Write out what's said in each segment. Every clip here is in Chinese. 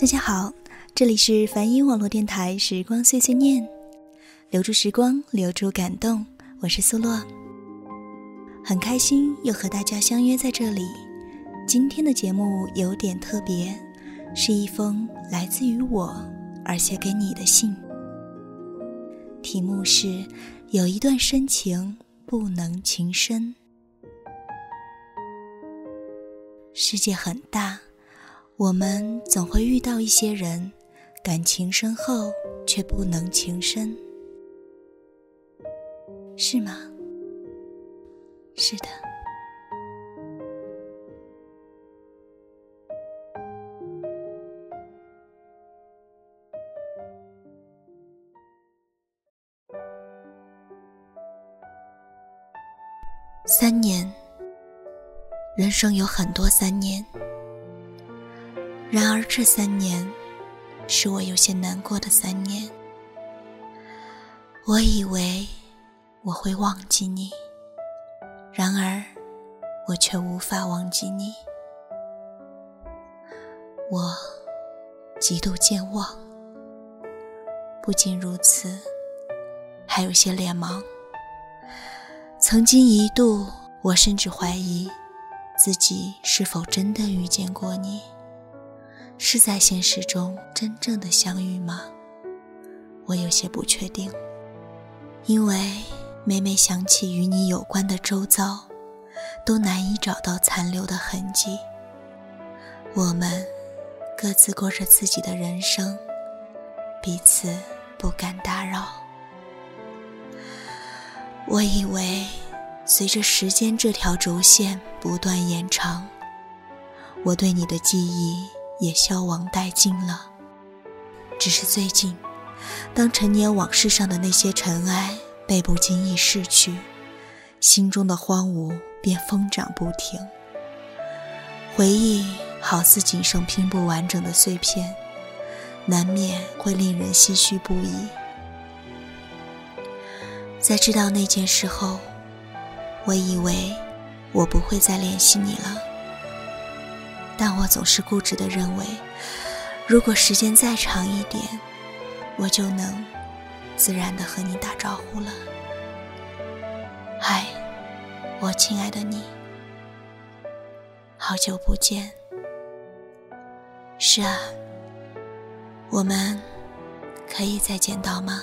大家好，这里是梵音网络电台《时光碎碎念》，留住时光，留住感动。我是苏洛，很开心又和大家相约在这里。今天的节目有点特别，是一封来自于我而写给你的信。题目是“有一段深情不能情深”。世界很大。我们总会遇到一些人，感情深厚却不能情深，是吗？是的。三年，人生有很多三年。然而这三年，是我有些难过的三年。我以为我会忘记你，然而我却无法忘记你。我极度健忘，不仅如此，还有些脸盲。曾经一度，我甚至怀疑自己是否真的遇见过你。是在现实中真正的相遇吗？我有些不确定，因为每每想起与你有关的周遭，都难以找到残留的痕迹。我们各自过着自己的人生，彼此不敢打扰。我以为，随着时间这条轴线不断延长，我对你的记忆。也消亡殆尽了。只是最近，当陈年往事上的那些尘埃被不经意逝去，心中的荒芜便疯长不停。回忆好似仅剩拼不完整的碎片，难免会令人唏嘘不已。在知道那件事后，我以为我不会再联系你了。但我总是固执的认为，如果时间再长一点，我就能自然的和你打招呼了。嗨，我亲爱的你，好久不见。是啊，我们可以再见到吗？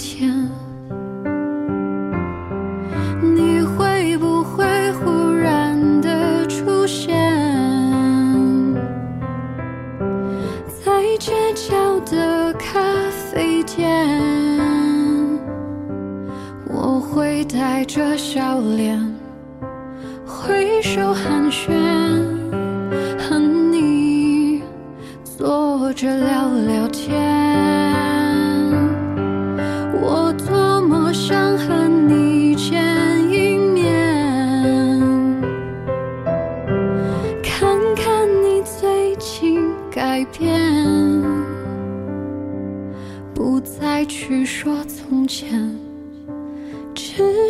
天。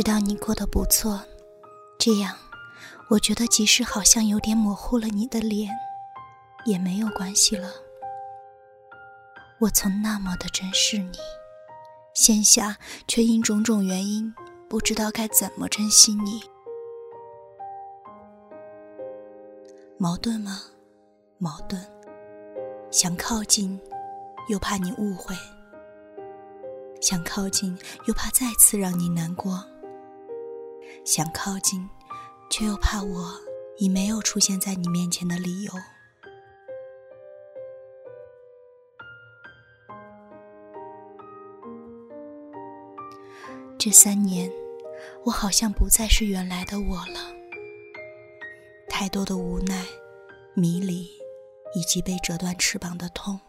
知道你过得不错，这样，我觉得即使好像有点模糊了你的脸，也没有关系了。我曾那么的珍视你，现下却因种种原因不知道该怎么珍惜你。矛盾吗？矛盾。想靠近，又怕你误会；想靠近，又怕再次让你难过。想靠近，却又怕我已没有出现在你面前的理由。这三年，我好像不再是原来的我了。太多的无奈、迷离，以及被折断翅膀的痛，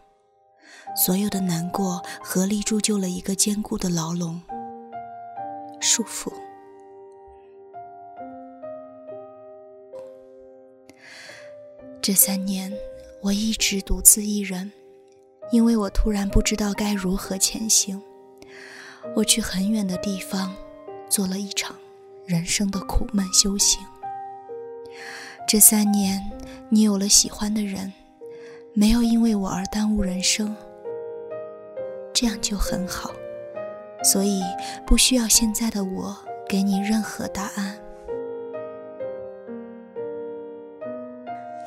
所有的难过合力铸就了一个坚固的牢笼，束缚。这三年，我一直独自一人，因为我突然不知道该如何前行。我去很远的地方，做了一场人生的苦闷修行。这三年，你有了喜欢的人，没有因为我而耽误人生，这样就很好。所以，不需要现在的我给你任何答案。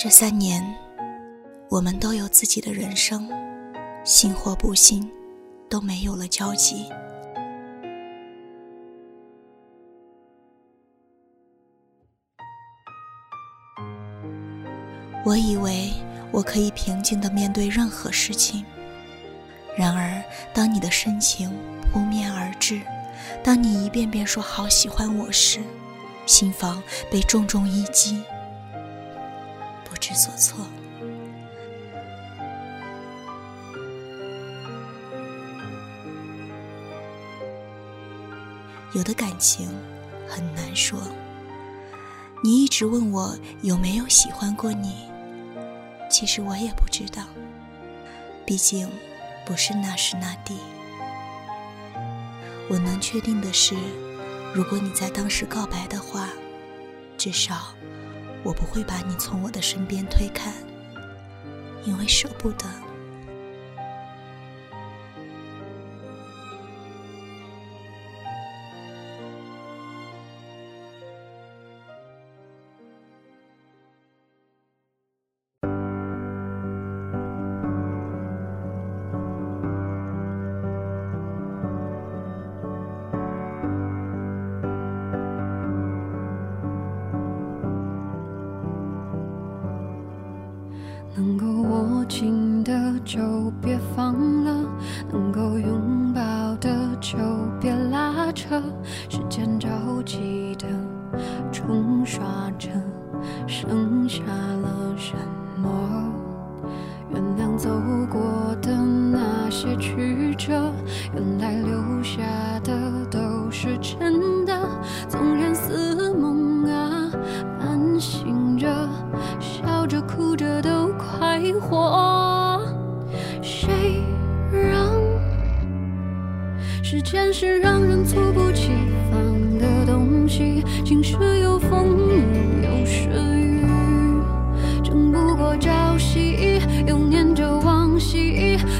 这三年，我们都有自己的人生，信或不信，都没有了交集。我以为我可以平静的面对任何事情，然而当你的深情扑面而至，当你一遍遍说好喜欢我时，心房被重重一击。所措。有的感情很难说。你一直问我有没有喜欢过你，其实我也不知道。毕竟不是那时那地。我能确定的是，如果你在当时告白的话，至少。我不会把你从我的身边推开，因为舍不得。能够握紧的就别放了，能够拥抱的就别拉扯。时间着急的冲刷着，剩下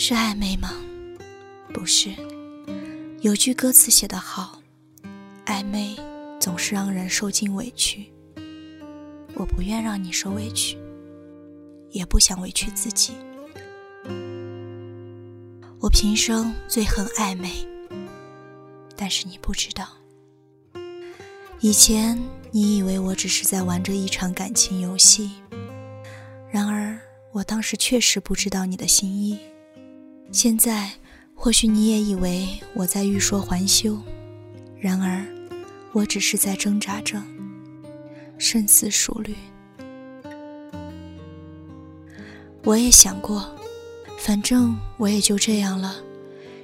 是暧昧吗？不是。有句歌词写得好：“暧昧总是让人受尽委屈。”我不愿让你受委屈，也不想委屈自己。我平生最恨暧昧，但是你不知道。以前你以为我只是在玩着一场感情游戏，然而我当时确实不知道你的心意。现在，或许你也以为我在欲说还休，然而，我只是在挣扎着，深思熟虑。我也想过，反正我也就这样了，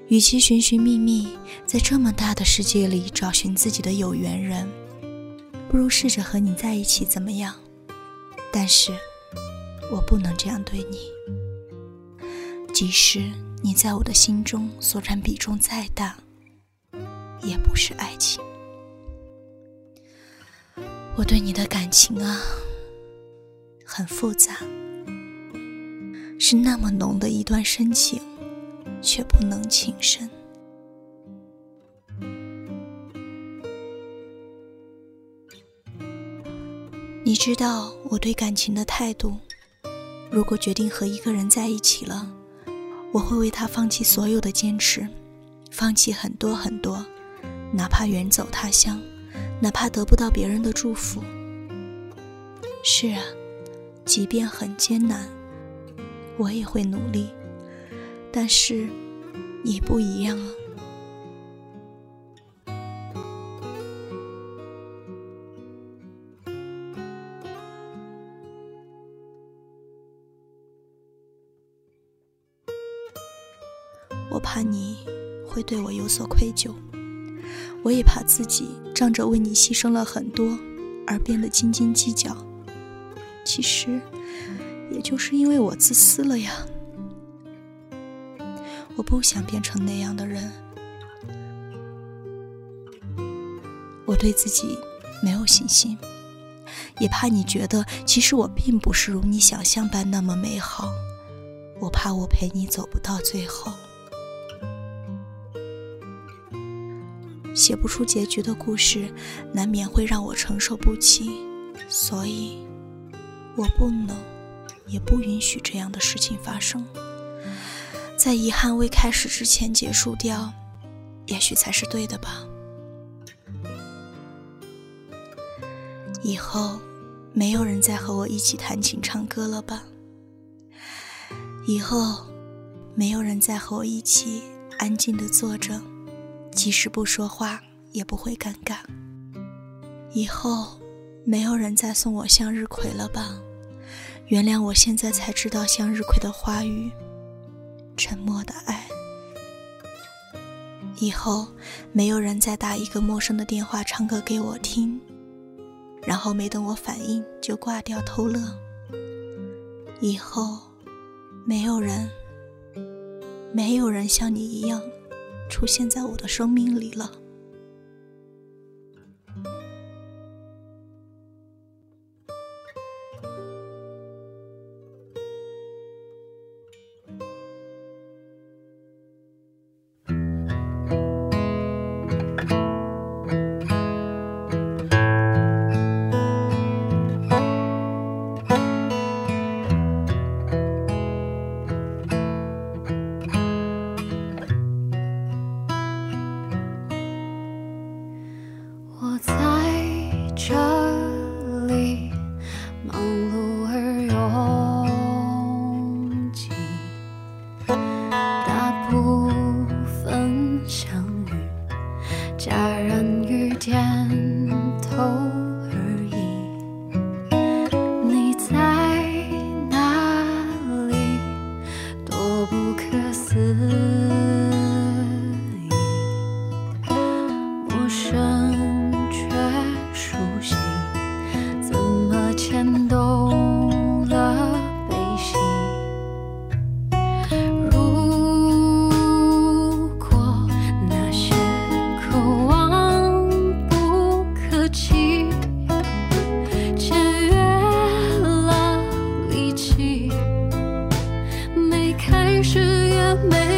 与其寻寻觅觅，在这么大的世界里找寻自己的有缘人，不如试着和你在一起，怎么样？但是，我不能这样对你，即使。你在我的心中所占比重再大，也不是爱情。我对你的感情啊，很复杂，是那么浓的一段深情，却不能情深。你知道我对感情的态度，如果决定和一个人在一起了。我会为他放弃所有的坚持，放弃很多很多，哪怕远走他乡，哪怕得不到别人的祝福。是啊，即便很艰难，我也会努力。但是，你不一样啊。有所愧疚，我也怕自己仗着为你牺牲了很多而变得斤斤计较。其实，也就是因为我自私了呀。我不想变成那样的人，我对自己没有信心，也怕你觉得其实我并不是如你想象般那么美好。我怕我陪你走不到最后。写不出结局的故事，难免会让我承受不起，所以，我不能，也不允许这样的事情发生。在遗憾未开始之前结束掉，也许才是对的吧。以后没有人再和我一起弹琴唱歌了吧？以后没有人再和我一起安静的坐着，即使不说话也不会尴尬。以后没有人再送我向日葵了吧？原谅我现在才知道向日葵的花语，沉默的爱。以后没有人再打一个陌生的电话唱歌给我听，然后没等我反应就挂掉偷乐。以后没有人，没有人像你一样出现在我的生命里了。me.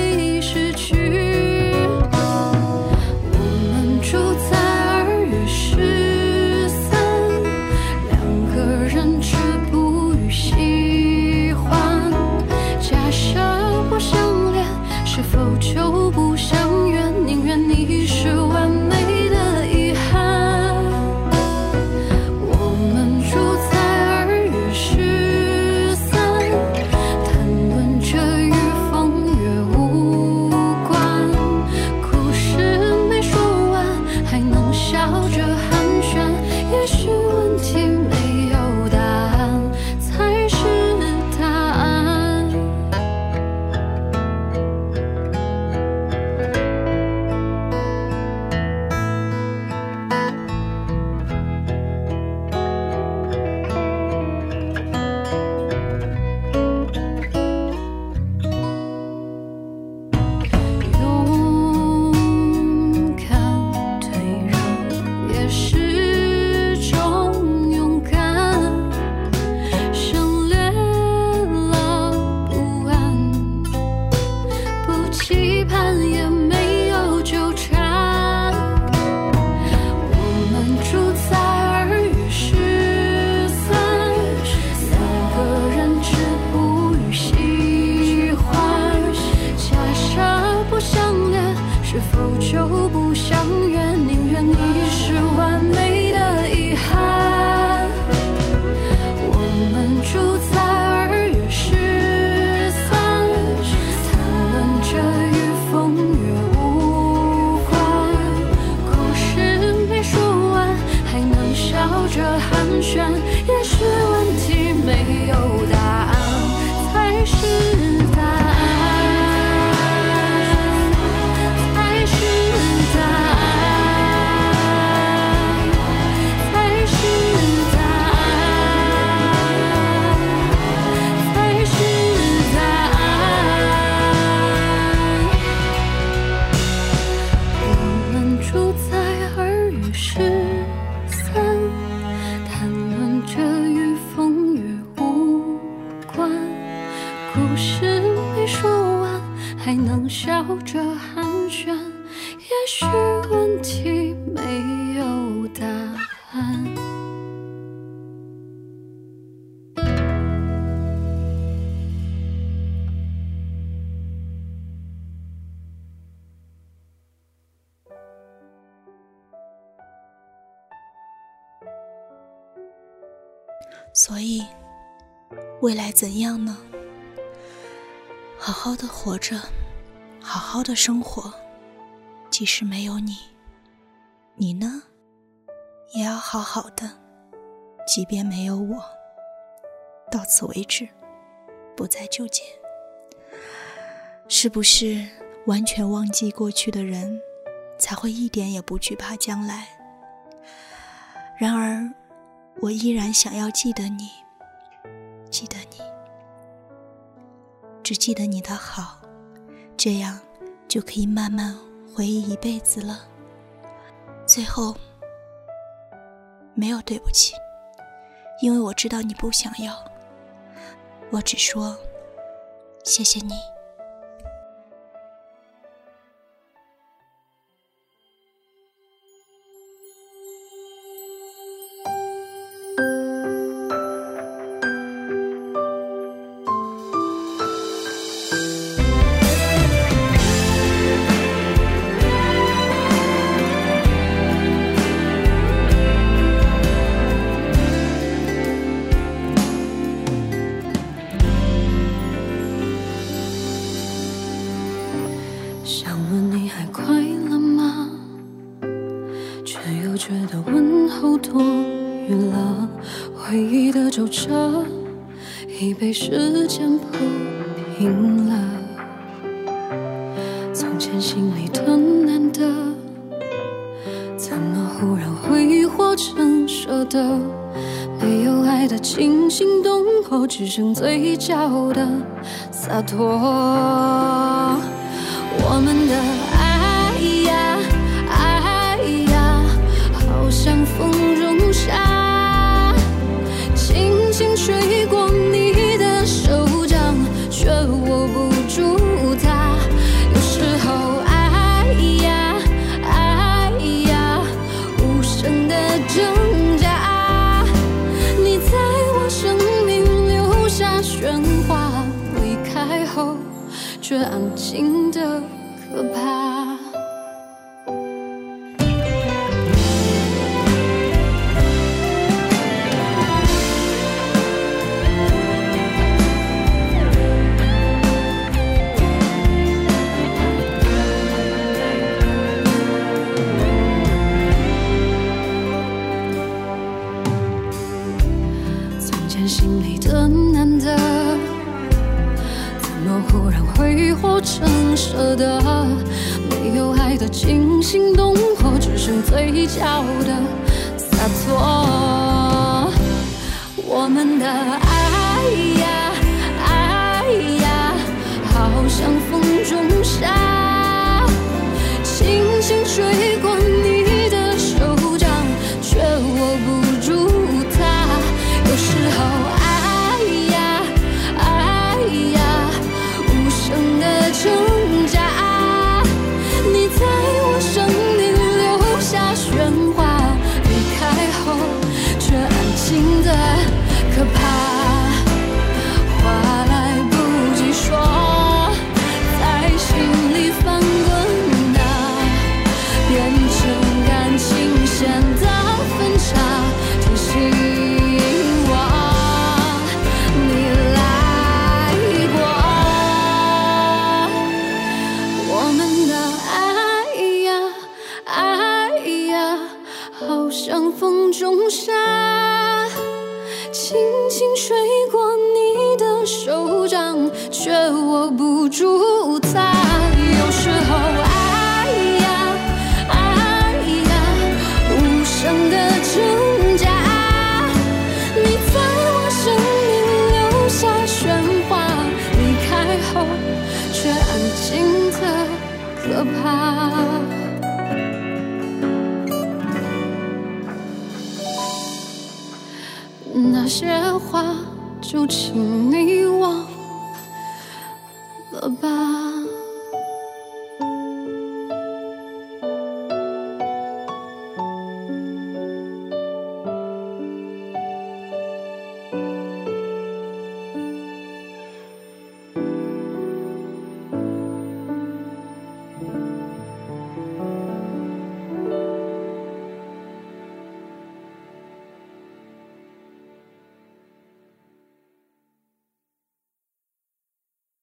所以，未来怎样呢？好好的活着，好好的生活，即使没有你，你呢，也要好好的，即便没有我。到此为止，不再纠结。是不是完全忘记过去的人，才会一点也不惧怕将来？然而。我依然想要记得你，记得你，只记得你的好，这样就可以慢慢回忆一辈子了。最后，没有对不起，因为我知道你不想要，我只说谢谢你。赢了。从前心里疼难得，怎么忽然挥霍成舍得？没有爱的惊心动魄，只剩嘴角的洒脱。我们的爱心里的难得，怎么忽然挥霍成舍得，没有爱的惊心动魄，只剩嘴角的洒脱。我们的爱呀爱呀，好像风中沙，轻轻吹过心的可怕。可怕那些话，就请你忘了吧。